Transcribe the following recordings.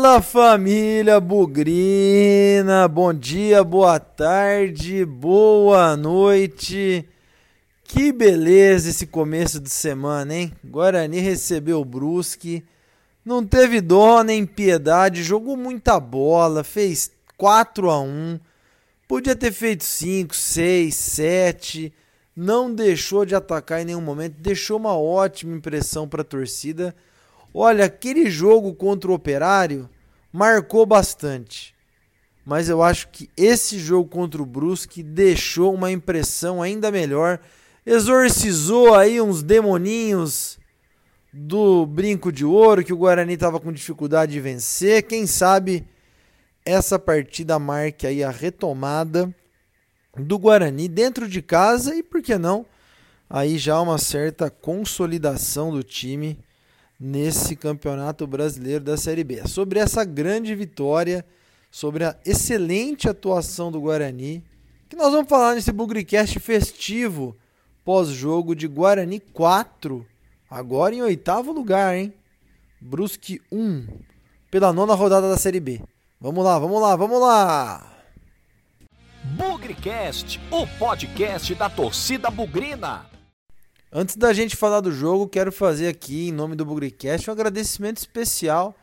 Fala família Bugrina, bom dia, boa tarde, boa noite. Que beleza esse começo de semana, hein? Guarani recebeu o Brusque, não teve dó nem piedade, jogou muita bola, fez 4 a 1. Podia ter feito 5, 6, 7, não deixou de atacar em nenhum momento, deixou uma ótima impressão para a torcida Olha, aquele jogo contra o Operário marcou bastante. Mas eu acho que esse jogo contra o Brusque deixou uma impressão ainda melhor. Exorcizou aí uns demoninhos do brinco de ouro que o Guarani estava com dificuldade de vencer. Quem sabe essa partida marque aí a retomada do Guarani dentro de casa e por que não aí já uma certa consolidação do time nesse Campeonato Brasileiro da Série B. Sobre essa grande vitória, sobre a excelente atuação do Guarani, que nós vamos falar nesse Bugricast festivo pós-jogo de Guarani 4, agora em oitavo lugar, hein? Brusque 1, pela nona rodada da Série B. Vamos lá, vamos lá, vamos lá! Bugricast, o podcast da torcida bugrina. Antes da gente falar do jogo, quero fazer aqui, em nome do Bugricast, um agradecimento especial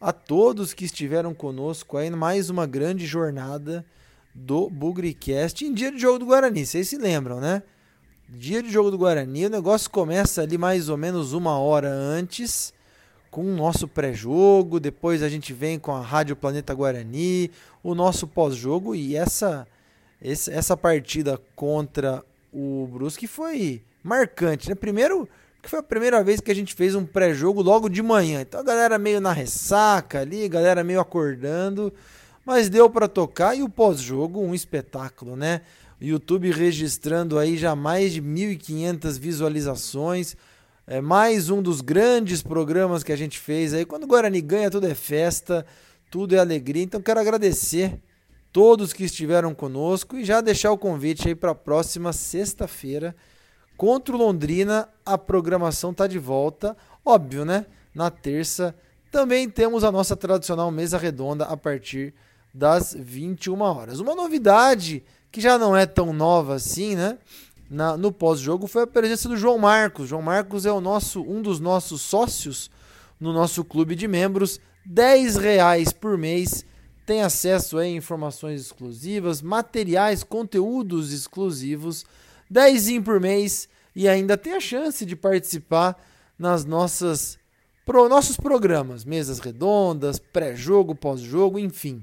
a todos que estiveram conosco aí mais uma grande jornada do Bugricast em dia de jogo do Guarani. Vocês se lembram, né? Dia de jogo do Guarani, o negócio começa ali mais ou menos uma hora antes, com o nosso pré-jogo. Depois a gente vem com a Rádio Planeta Guarani, o nosso pós-jogo e essa, essa partida contra o Brusque foi marcante, né? Primeiro, que foi a primeira vez que a gente fez um pré-jogo logo de manhã. Então a galera meio na ressaca ali, galera meio acordando, mas deu para tocar e o pós-jogo um espetáculo, né? O YouTube registrando aí já mais de 1.500 visualizações. É mais um dos grandes programas que a gente fez aí. Quando o Guarani ganha, tudo é festa, tudo é alegria. Então quero agradecer todos que estiveram conosco e já deixar o convite aí para a próxima sexta-feira Contra o Londrina, a programação está de volta. Óbvio, né? Na terça também temos a nossa tradicional mesa redonda a partir das 21 horas. Uma novidade que já não é tão nova assim, né? Na, no pós-jogo foi a presença do João Marcos. João Marcos é o nosso um dos nossos sócios no nosso clube de membros. 10 reais por mês tem acesso a informações exclusivas, materiais, conteúdos exclusivos 10 por mês e ainda tem a chance de participar nas nossas pro, nossos programas, mesas redondas, pré-jogo, pós-jogo, enfim,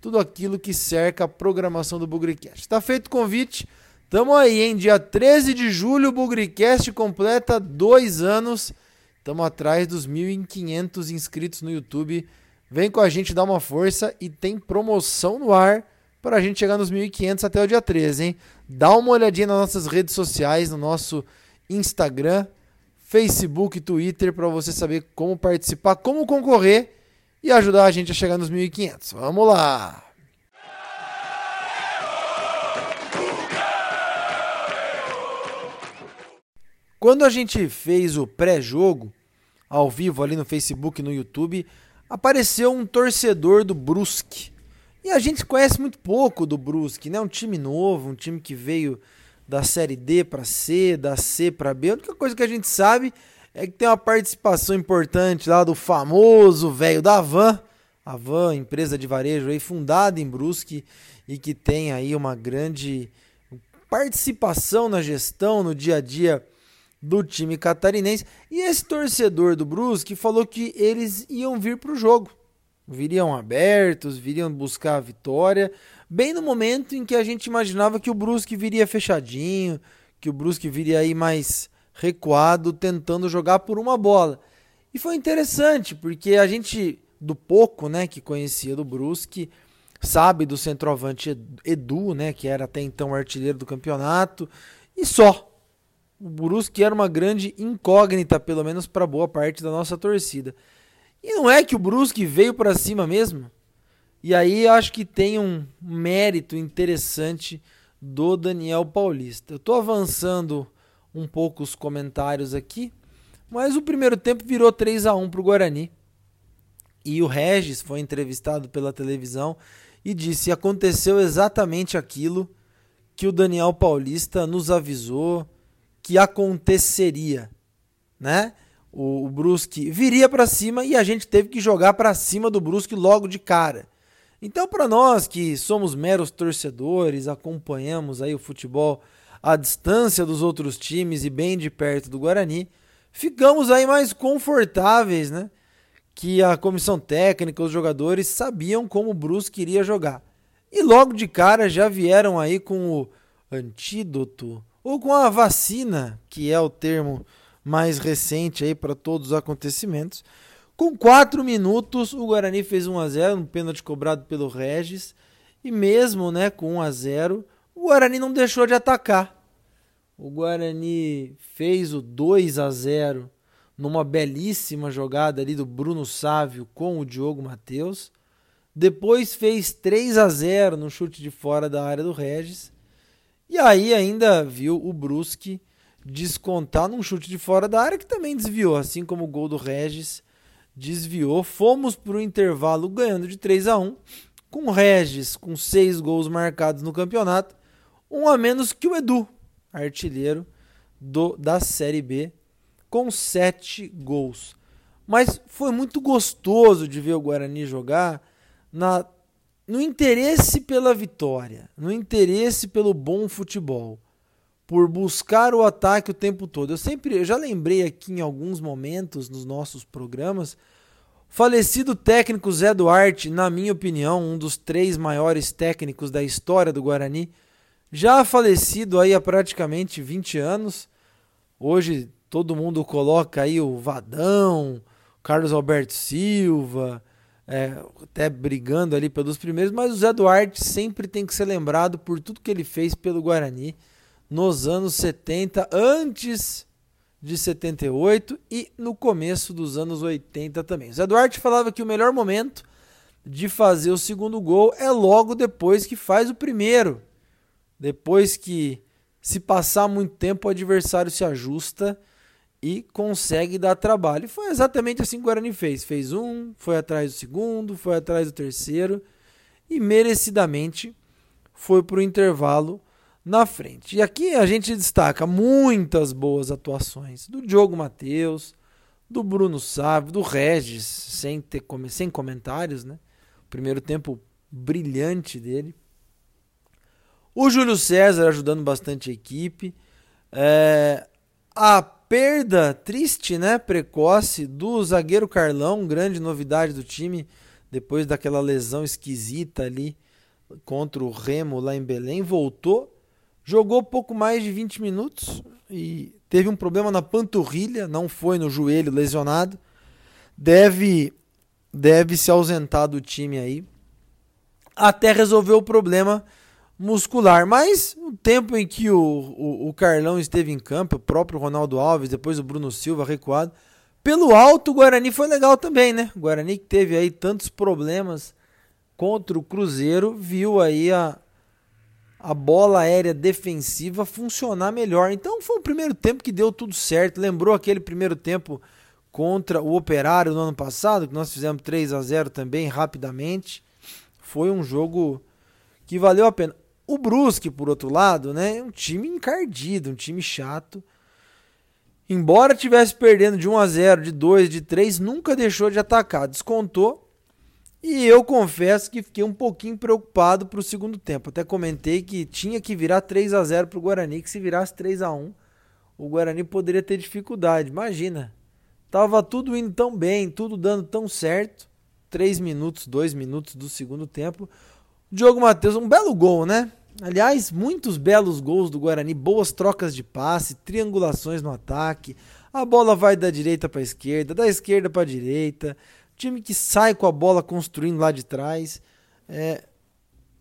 tudo aquilo que cerca a programação do Bugricast. Está feito o convite. Tamo aí, hein? Dia 13 de julho, o Bugricast completa dois anos. Estamos atrás dos 1.500 inscritos no YouTube. Vem com a gente dar uma força e tem promoção no ar para a gente chegar nos 1.500 até o dia 13, hein? Dá uma olhadinha nas nossas redes sociais, no nosso Instagram, Facebook, Twitter, para você saber como participar, como concorrer e ajudar a gente a chegar nos 1.500. Vamos lá! Quando a gente fez o pré-jogo, ao vivo ali no Facebook e no YouTube, apareceu um torcedor do Brusque. E a gente conhece muito pouco do Brusque, né? Um time novo, um time que veio da Série D para C, da C para B. A única coisa que a gente sabe é que tem uma participação importante lá do famoso velho da Van, a Van, empresa de varejo aí fundada em Brusque e que tem aí uma grande participação na gestão, no dia a dia do time catarinense. E esse torcedor do Brusque falou que eles iam vir para o jogo viriam abertos, viriam buscar a vitória, bem no momento em que a gente imaginava que o Brusque viria fechadinho, que o Brusque viria aí mais recuado, tentando jogar por uma bola. E foi interessante, porque a gente, do pouco né, que conhecia do Brusque, sabe do centroavante Edu, né, que era até então artilheiro do campeonato, e só. O Brusque era uma grande incógnita, pelo menos para boa parte da nossa torcida. E não é que o Brusque veio para cima mesmo? E aí acho que tem um mérito interessante do Daniel Paulista. Eu estou avançando um pouco os comentários aqui, mas o primeiro tempo virou 3 a 1 para o Guarani. E o Regis foi entrevistado pela televisão e disse: aconteceu exatamente aquilo que o Daniel Paulista nos avisou que aconteceria, né? O, o Brusque viria para cima e a gente teve que jogar para cima do Brusque logo de cara. Então, para nós que somos meros torcedores, acompanhamos aí o futebol à distância dos outros times e bem de perto do Guarani, ficamos aí mais confortáveis, né? Que a comissão técnica, os jogadores sabiam como o Brusque iria jogar. E logo de cara já vieram aí com o antídoto ou com a vacina, que é o termo mais recente aí para todos os acontecimentos. Com 4 minutos, o Guarani fez 1 a 0, um pênalti cobrado pelo Regis, e mesmo, né, com 1 a 0, o Guarani não deixou de atacar. O Guarani fez o 2 a 0 numa belíssima jogada ali do Bruno Sávio com o Diogo Matheus. Depois fez 3 a 0 no chute de fora da área do Regis. E aí ainda viu o Brusque descontar num chute de fora da área que também desviou, assim como o gol do Regis desviou. Fomos para o intervalo ganhando de 3 a 1 com o Regis com seis gols marcados no campeonato, um a menos que o Edu, artilheiro do, da Série B, com sete gols. Mas foi muito gostoso de ver o Guarani jogar na, no interesse pela vitória, no interesse pelo bom futebol por buscar o ataque o tempo todo. Eu sempre, eu já lembrei aqui em alguns momentos nos nossos programas, falecido técnico Zé Duarte, na minha opinião, um dos três maiores técnicos da história do Guarani, já falecido aí há praticamente 20 anos. Hoje todo mundo coloca aí o Vadão, Carlos Alberto Silva, é, até brigando ali pelos primeiros, mas o Zé Duarte sempre tem que ser lembrado por tudo que ele fez pelo Guarani nos anos 70, antes de 78 e no começo dos anos 80 também. Zé Duarte falava que o melhor momento de fazer o segundo gol é logo depois que faz o primeiro. Depois que se passar muito tempo o adversário se ajusta e consegue dar trabalho. E foi exatamente assim que o Guarani fez. Fez um, foi atrás do segundo, foi atrás do terceiro e merecidamente foi para o intervalo na frente. E aqui a gente destaca muitas boas atuações do Diogo Matheus, do Bruno Sávio, do Regis, sem, ter, sem comentários, né? primeiro tempo brilhante dele. O Júlio César ajudando bastante a equipe. É, a perda triste, né, precoce do zagueiro Carlão, grande novidade do time, depois daquela lesão esquisita ali contra o Remo lá em Belém, voltou Jogou pouco mais de 20 minutos e teve um problema na panturrilha, não foi no joelho lesionado. Deve deve se ausentar do time aí até resolver o problema muscular. Mas o tempo em que o, o, o, Carlão esteve em campo, o próprio Ronaldo Alves, depois o Bruno Silva recuado, pelo alto o Guarani foi legal também, né? O Guarani que teve aí tantos problemas contra o Cruzeiro, viu aí a, a bola aérea defensiva funcionar melhor. Então foi o primeiro tempo que deu tudo certo. Lembrou aquele primeiro tempo contra o Operário no ano passado, que nós fizemos 3 a 0 também rapidamente. Foi um jogo que valeu a pena. O Brusque, por outro lado, né, é um time encardido, um time chato. Embora tivesse perdendo de 1 a 0, de 2, de 3, nunca deixou de atacar. Descontou e eu confesso que fiquei um pouquinho preocupado para o segundo tempo. Até comentei que tinha que virar 3 a 0 para o Guarani, que se virasse 3 a 1 o Guarani poderia ter dificuldade. Imagina, tava tudo indo tão bem, tudo dando tão certo. 3 minutos, 2 minutos do segundo tempo. Diogo Matheus, um belo gol, né? Aliás, muitos belos gols do Guarani, boas trocas de passe, triangulações no ataque. A bola vai da direita para a esquerda, da esquerda para a direita time que sai com a bola construindo lá de trás. É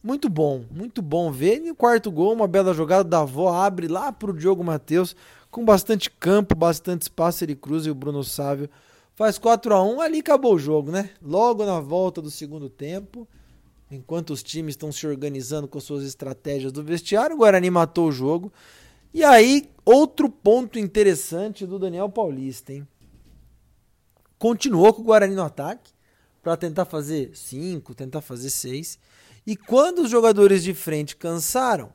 muito bom, muito bom ver. E o quarto gol, uma bela jogada da avó, abre lá para o Diogo Matheus, com bastante campo, bastante espaço. Ele cruza e o Bruno Sávio faz 4 a 1 Ali acabou o jogo, né? Logo na volta do segundo tempo, enquanto os times estão se organizando com suas estratégias do vestiário, o Guarani matou o jogo. E aí, outro ponto interessante do Daniel Paulista, hein? Continuou com o Guarani no ataque. para tentar fazer 5, tentar fazer 6. E quando os jogadores de frente cansaram,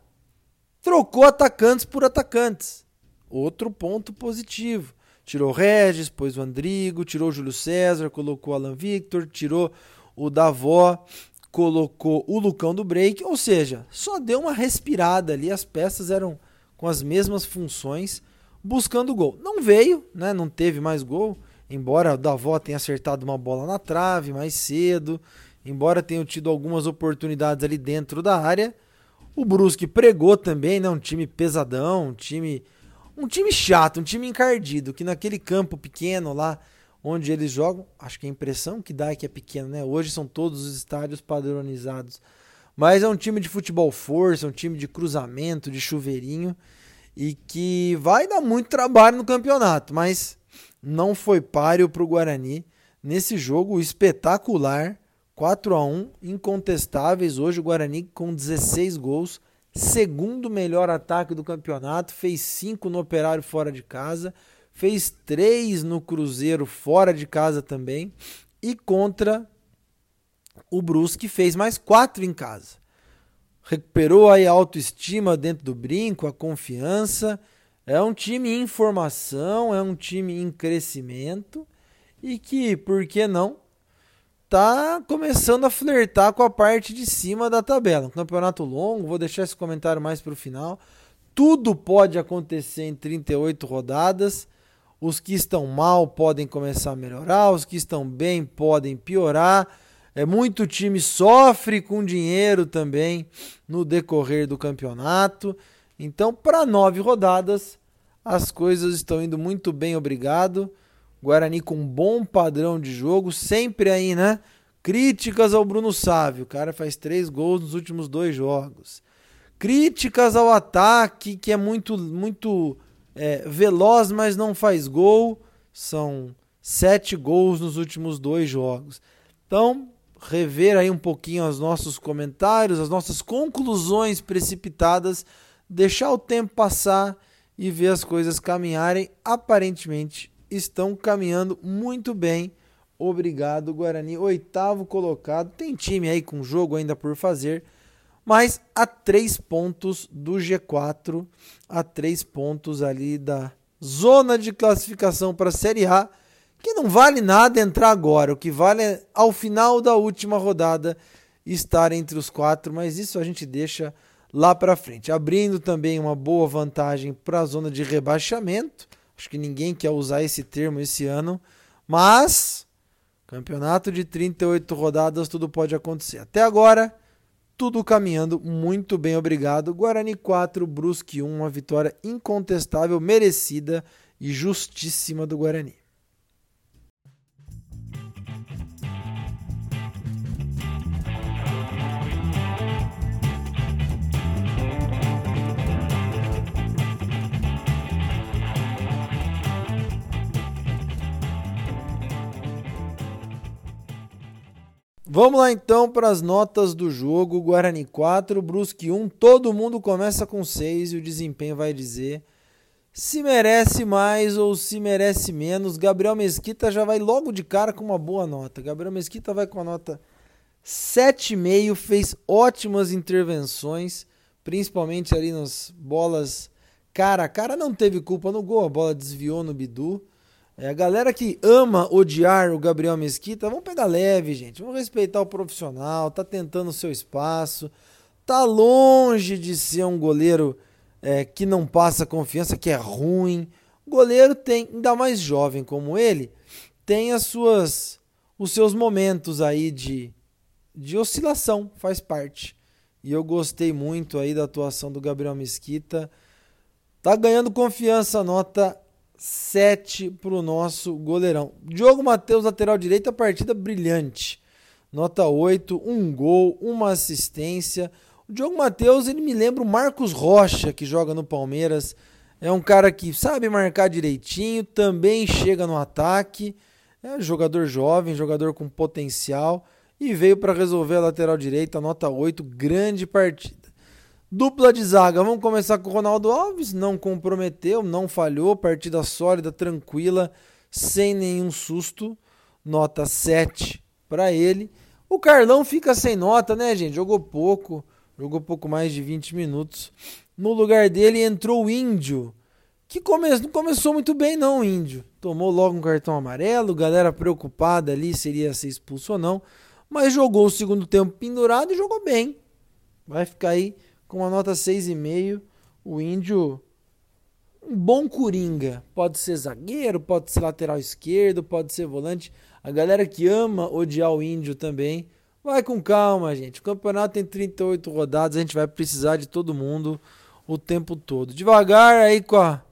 trocou atacantes por atacantes. Outro ponto positivo. Tirou Regis, pôs o Andrigo, tirou o Júlio César, colocou o Alan Victor, tirou o Davó, colocou o Lucão do Break, ou seja, só deu uma respirada ali, as peças eram com as mesmas funções, buscando gol. Não veio, né? Não teve mais gol, embora o Davó tenha acertado uma bola na trave mais cedo, embora tenha tido algumas oportunidades ali dentro da área. O Brusque pregou também, né? Um time pesadão, um time um time chato, um time encardido, que naquele campo pequeno lá onde eles jogam, acho que a impressão que dá é que é pequeno, né? Hoje são todos os estádios padronizados. Mas é um time de futebol força, um time de cruzamento, de chuveirinho e que vai dar muito trabalho no campeonato, mas não foi páreo para o Guarani nesse jogo espetacular, 4 a 1, incontestáveis. Hoje o Guarani com 16 gols, segundo melhor ataque do campeonato, fez cinco no Operário fora de casa, fez três no Cruzeiro fora de casa também, e contra o Brusque fez mais quatro em casa. Recuperou aí a autoestima dentro do brinco, a confiança. É um time em formação, é um time em crescimento e que, por que não, tá começando a flertar com a parte de cima da tabela. Um campeonato longo, vou deixar esse comentário mais para o final. Tudo pode acontecer em 38 rodadas. Os que estão mal podem começar a melhorar, os que estão bem podem piorar. É muito time sofre com dinheiro também no decorrer do campeonato. Então, para nove rodadas, as coisas estão indo muito bem, obrigado. Guarani com um bom padrão de jogo, sempre aí, né? Críticas ao Bruno Sávio, o cara faz três gols nos últimos dois jogos. Críticas ao ataque, que é muito, muito é, veloz, mas não faz gol. São sete gols nos últimos dois jogos. Então, rever aí um pouquinho os nossos comentários, as nossas conclusões precipitadas, deixar o tempo passar e ver as coisas caminharem. Aparentemente, estão caminhando muito bem. Obrigado, Guarani. Oitavo colocado. Tem time aí com jogo ainda por fazer. Mas a três pontos do G4, a três pontos ali da zona de classificação para a Série A, que não vale nada entrar agora. O que vale é ao final da última rodada estar entre os quatro, mas isso a gente deixa lá para frente. Abrindo também uma boa vantagem para a zona de rebaixamento Acho que ninguém quer usar esse termo esse ano, mas campeonato de 38 rodadas, tudo pode acontecer. Até agora, tudo caminhando muito bem, obrigado. Guarani 4, Brusque 1, uma vitória incontestável, merecida e justíssima do Guarani. Vamos lá então para as notas do jogo. Guarani 4, Brusque 1. Todo mundo começa com 6 e o desempenho vai dizer se merece mais ou se merece menos. Gabriel Mesquita já vai logo de cara com uma boa nota. Gabriel Mesquita vai com a nota 7,5, fez ótimas intervenções, principalmente ali nas bolas cara a cara. Não teve culpa no gol, a bola desviou no Bidu. É, a galera que ama odiar o Gabriel Mesquita, vamos pegar leve, gente. Vamos respeitar o profissional, tá tentando o seu espaço. Tá longe de ser um goleiro é, que não passa confiança, que é ruim. O goleiro tem, ainda mais jovem como ele, tem as suas os seus momentos aí de, de oscilação, faz parte. E eu gostei muito aí da atuação do Gabriel Mesquita. Tá ganhando confiança, nota 7 para o nosso goleirão. Diogo Matheus, lateral direito, a partida brilhante. Nota 8, um gol, uma assistência. O Diogo Matheus, ele me lembra o Marcos Rocha, que joga no Palmeiras. É um cara que sabe marcar direitinho, também chega no ataque. É jogador jovem, jogador com potencial. E veio para resolver a lateral direita, nota 8, grande partida. Dupla de zaga, vamos começar com o Ronaldo Alves, não comprometeu, não falhou, partida sólida, tranquila, sem nenhum susto. Nota 7 para ele. O Carlão fica sem nota, né, gente? Jogou pouco, jogou pouco mais de 20 minutos. No lugar dele entrou o Índio, que come... não começou muito bem, não, Índio. Tomou logo um cartão amarelo, galera preocupada ali seria ser expulso ou não. Mas jogou o segundo tempo pendurado e jogou bem. Vai ficar aí com uma nota 6,5. O Índio, um bom coringa. Pode ser zagueiro, pode ser lateral esquerdo, pode ser volante. A galera que ama odiar o Índio também. Vai com calma, gente. O campeonato tem 38 rodadas, a gente vai precisar de todo mundo o tempo todo. Devagar aí com a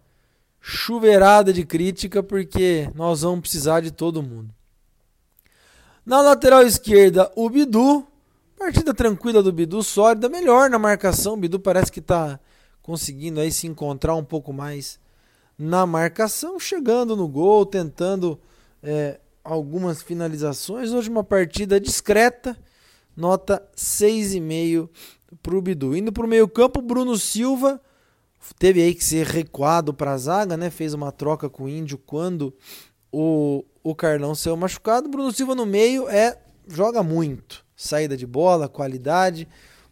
chuveirada de crítica, porque nós vamos precisar de todo mundo. Na lateral esquerda, o Bidu. Partida tranquila do Bidu, sólida, melhor na marcação. O Bidu parece que está conseguindo aí se encontrar um pouco mais na marcação, chegando no gol, tentando é, algumas finalizações. Hoje uma partida discreta, nota 6,5 para o Bidu. Indo para o meio campo, Bruno Silva teve aí que ser recuado para a zaga, né? Fez uma troca com o Índio quando o, o Carlão saiu machucado. Bruno Silva no meio é joga muito. Saída de bola, qualidade,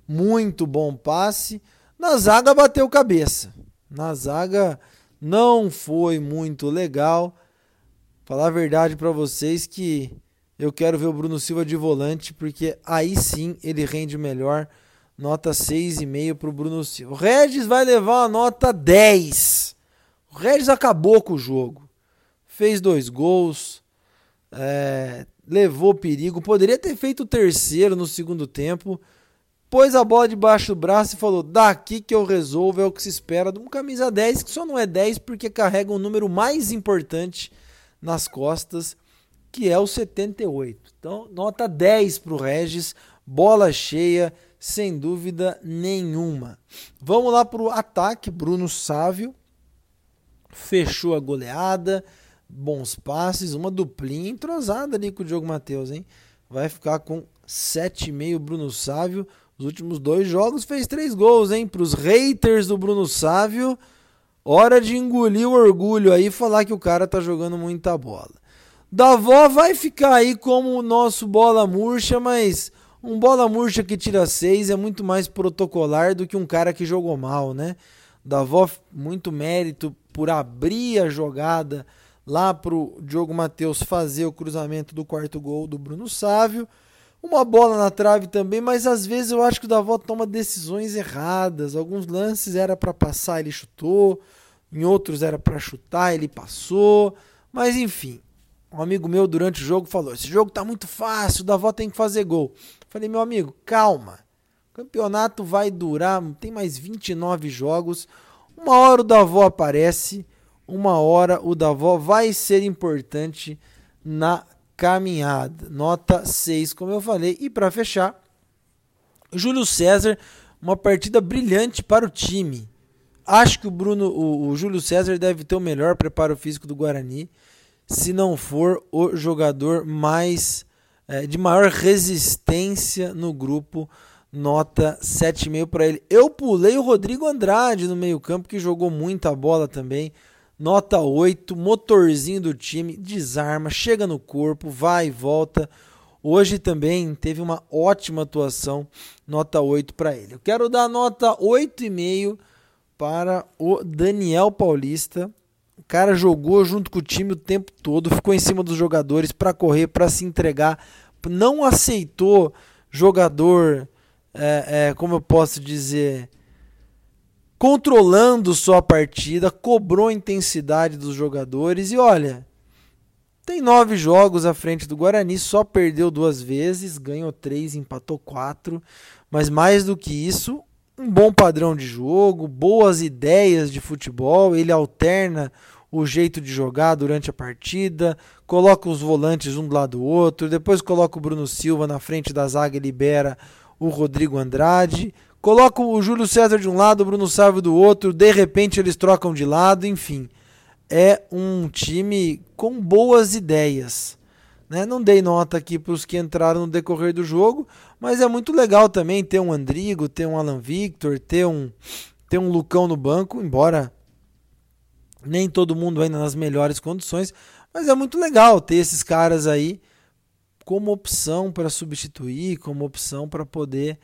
muito bom passe. Na zaga bateu cabeça. Na zaga não foi muito legal. Falar a verdade para vocês que eu quero ver o Bruno Silva de volante, porque aí sim ele rende melhor. Nota 6,5 para o Bruno Silva. O Regis vai levar uma nota 10. O Regis acabou com o jogo. Fez dois gols. É, levou perigo. Poderia ter feito o terceiro no segundo tempo. Pôs a bola debaixo do braço e falou: daqui que eu resolvo. É o que se espera de um camisa 10, que só não é 10 porque carrega um número mais importante nas costas, que é o 78. Então, nota 10 para o Regis, bola cheia, sem dúvida nenhuma. Vamos lá para o ataque, Bruno Sávio fechou a goleada, bons passes, uma duplinha entrosada ali com o Diogo Matheus, hein? Vai ficar com 7,5 Bruno Sávio. Os últimos dois jogos fez três gols, hein? Para os haters do Bruno Sávio, Hora de engolir o orgulho aí e falar que o cara tá jogando muita bola. Davó vai ficar aí como o nosso bola murcha, mas um bola murcha que tira seis é muito mais protocolar do que um cara que jogou mal, né? Davó, muito mérito por abrir a jogada lá pro Diogo Matheus fazer o cruzamento do quarto gol do Bruno Sávio. Uma bola na trave também, mas às vezes eu acho que o Davó toma decisões erradas. Alguns lances era para passar, ele chutou. Em outros era para chutar, ele passou. Mas enfim, um amigo meu durante o jogo falou: "Esse jogo tá muito fácil, o Davó tem que fazer gol". Falei: "Meu amigo, calma. O campeonato vai durar, tem mais 29 jogos. Uma hora o Davó aparece, uma hora o Davó vai ser importante na caminhada. Nota 6, como eu falei. E para fechar, Júlio César, uma partida brilhante para o time. Acho que o Bruno, o, o Júlio César deve ter o melhor preparo físico do Guarani, se não for o jogador mais é, de maior resistência no grupo. Nota 7,5 para ele. Eu pulei o Rodrigo Andrade no meio-campo, que jogou muita bola também nota 8, motorzinho do time, desarma, chega no corpo, vai e volta. Hoje também teve uma ótima atuação, nota 8 para ele. Eu quero dar nota 8,5 para o Daniel Paulista. O cara jogou junto com o time o tempo todo, ficou em cima dos jogadores para correr, para se entregar, não aceitou jogador, é, é, como eu posso dizer, controlando sua partida, cobrou a intensidade dos jogadores e olha, tem nove jogos à frente do Guarani, só perdeu duas vezes, ganhou três, empatou quatro, mas mais do que isso, um bom padrão de jogo, boas ideias de futebol, ele alterna o jeito de jogar durante a partida, coloca os volantes um do lado do outro, depois coloca o Bruno Silva na frente da zaga e libera o Rodrigo Andrade. Coloca o Júlio César de um lado, o Bruno Sávio do outro, de repente eles trocam de lado, enfim. É um time com boas ideias. Né? Não dei nota aqui para os que entraram no decorrer do jogo, mas é muito legal também ter um Andrigo, ter um Alan Victor, ter um, ter um Lucão no banco, embora nem todo mundo ainda nas melhores condições, mas é muito legal ter esses caras aí como opção para substituir, como opção para poder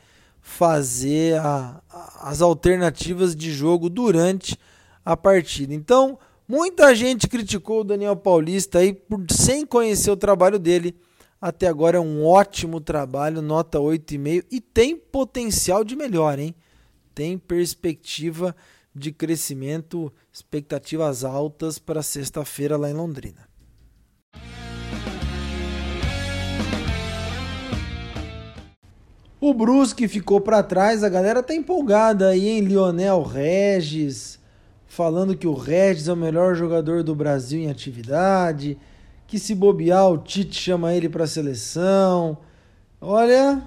fazer a, a, as alternativas de jogo durante a partida. Então, muita gente criticou o Daniel Paulista aí por, sem conhecer o trabalho dele. Até agora é um ótimo trabalho, nota 8,5 e tem potencial de melhor, hein? Tem perspectiva de crescimento, expectativas altas para sexta-feira lá em Londrina. O Brusque ficou para trás, a galera tá empolgada aí em Lionel Regis, falando que o Regis é o melhor jogador do Brasil em atividade, que se bobear o Tite chama ele para seleção. Olha,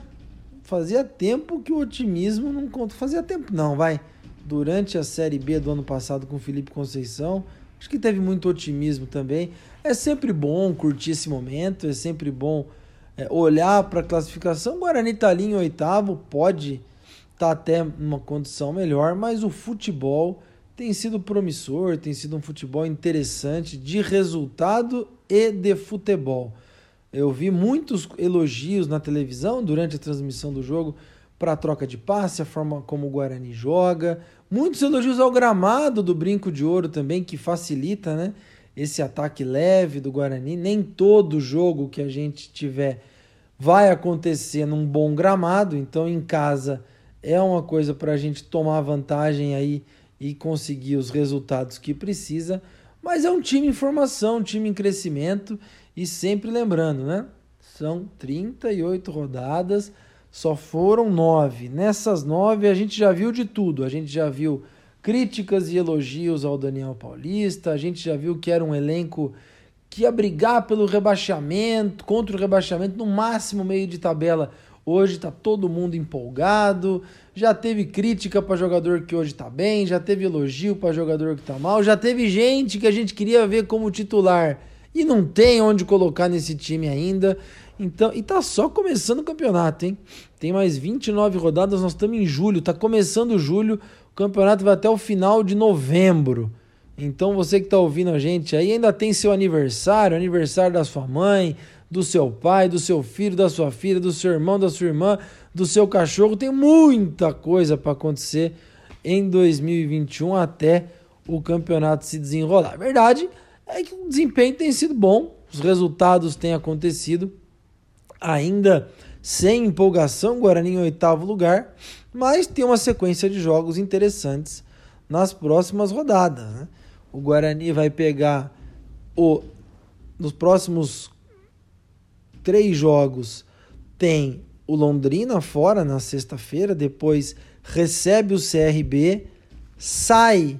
fazia tempo que o otimismo não conta, fazia tempo não, vai. Durante a Série B do ano passado com o Felipe Conceição, acho que teve muito otimismo também. É sempre bom curtir esse momento, é sempre bom olhar para a classificação, o Guarani está ali em oitavo, pode estar tá até numa condição melhor, mas o futebol tem sido promissor, tem sido um futebol interessante de resultado e de futebol. Eu vi muitos elogios na televisão durante a transmissão do jogo para a troca de passe, a forma como o Guarani joga, muitos elogios ao gramado do Brinco de Ouro também, que facilita, né? esse ataque leve do Guarani. Nem todo jogo que a gente tiver vai acontecer num bom gramado, então em casa é uma coisa para a gente tomar vantagem aí e conseguir os resultados que precisa. Mas é um time em formação, um time em crescimento e sempre lembrando, né? São 38 rodadas, só foram nove. Nessas nove a gente já viu de tudo. A gente já viu críticas e elogios ao Daniel Paulista. A gente já viu que era um elenco que ia brigar pelo rebaixamento, contra o rebaixamento, no máximo meio de tabela. Hoje está todo mundo empolgado. Já teve crítica para jogador que hoje está bem, já teve elogio para jogador que está mal, já teve gente que a gente queria ver como titular e não tem onde colocar nesse time ainda. Então, e tá só começando o campeonato, hein? Tem mais 29 rodadas, nós estamos em julho, tá começando julho. O campeonato vai até o final de novembro. Então você que está ouvindo a gente aí ainda tem seu aniversário, aniversário da sua mãe, do seu pai, do seu filho, da sua filha, do seu irmão, da sua irmã, do seu cachorro. Tem muita coisa para acontecer em 2021 até o campeonato se desenrolar. A verdade é que o desempenho tem sido bom, os resultados têm acontecido, ainda sem empolgação, Guarani em oitavo lugar, mas tem uma sequência de jogos interessantes nas próximas rodadas. Né? O Guarani vai pegar o nos próximos três jogos tem o Londrina fora na sexta-feira, depois recebe o CRB, sai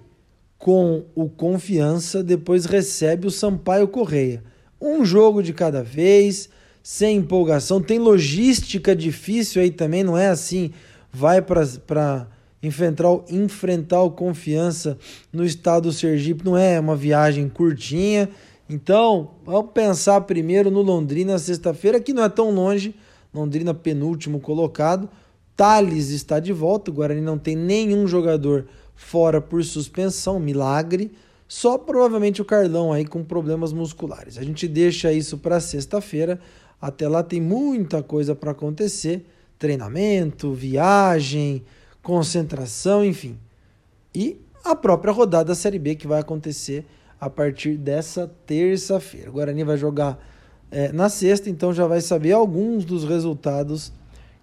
com o Confiança, depois recebe o Sampaio Correia. Um jogo de cada vez, sem empolgação. Tem logística difícil aí também, não é assim, vai para enfrentar, enfrentar o Confiança no estado do Sergipe, não é uma viagem curtinha. Então, vamos pensar primeiro no Londrina sexta-feira, que não é tão longe. Londrina penúltimo colocado. Thales está de volta. O Guarani não tem nenhum jogador fora por suspensão, milagre. Só provavelmente o Carlão aí com problemas musculares. A gente deixa isso para sexta-feira. Até lá tem muita coisa para acontecer: treinamento, viagem, concentração, enfim. E a própria rodada da Série B que vai acontecer a partir dessa terça-feira. O Guarani vai jogar é, na sexta, então já vai saber alguns dos resultados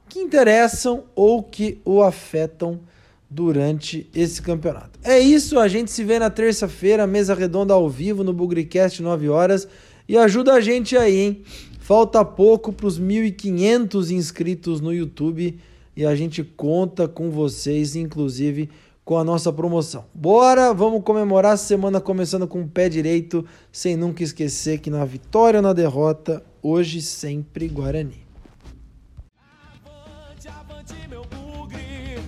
que interessam ou que o afetam durante esse campeonato. É isso, a gente se vê na terça-feira, mesa redonda ao vivo no Bugricast 9 horas e ajuda a gente aí, hein? Falta pouco para os 1.500 inscritos no YouTube e a gente conta com vocês, inclusive com a nossa promoção. Bora, vamos comemorar a semana começando com o pé direito, sem nunca esquecer que na vitória ou na derrota, hoje sempre Guarani. Avante, avante, meu bugre,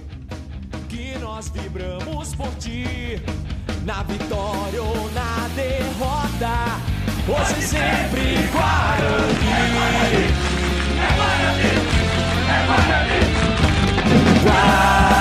que nós vibramos por ti, na vitória ou na derrota, hoje sempre Guarani. É Guarani, é Guarani, é Guarani. high.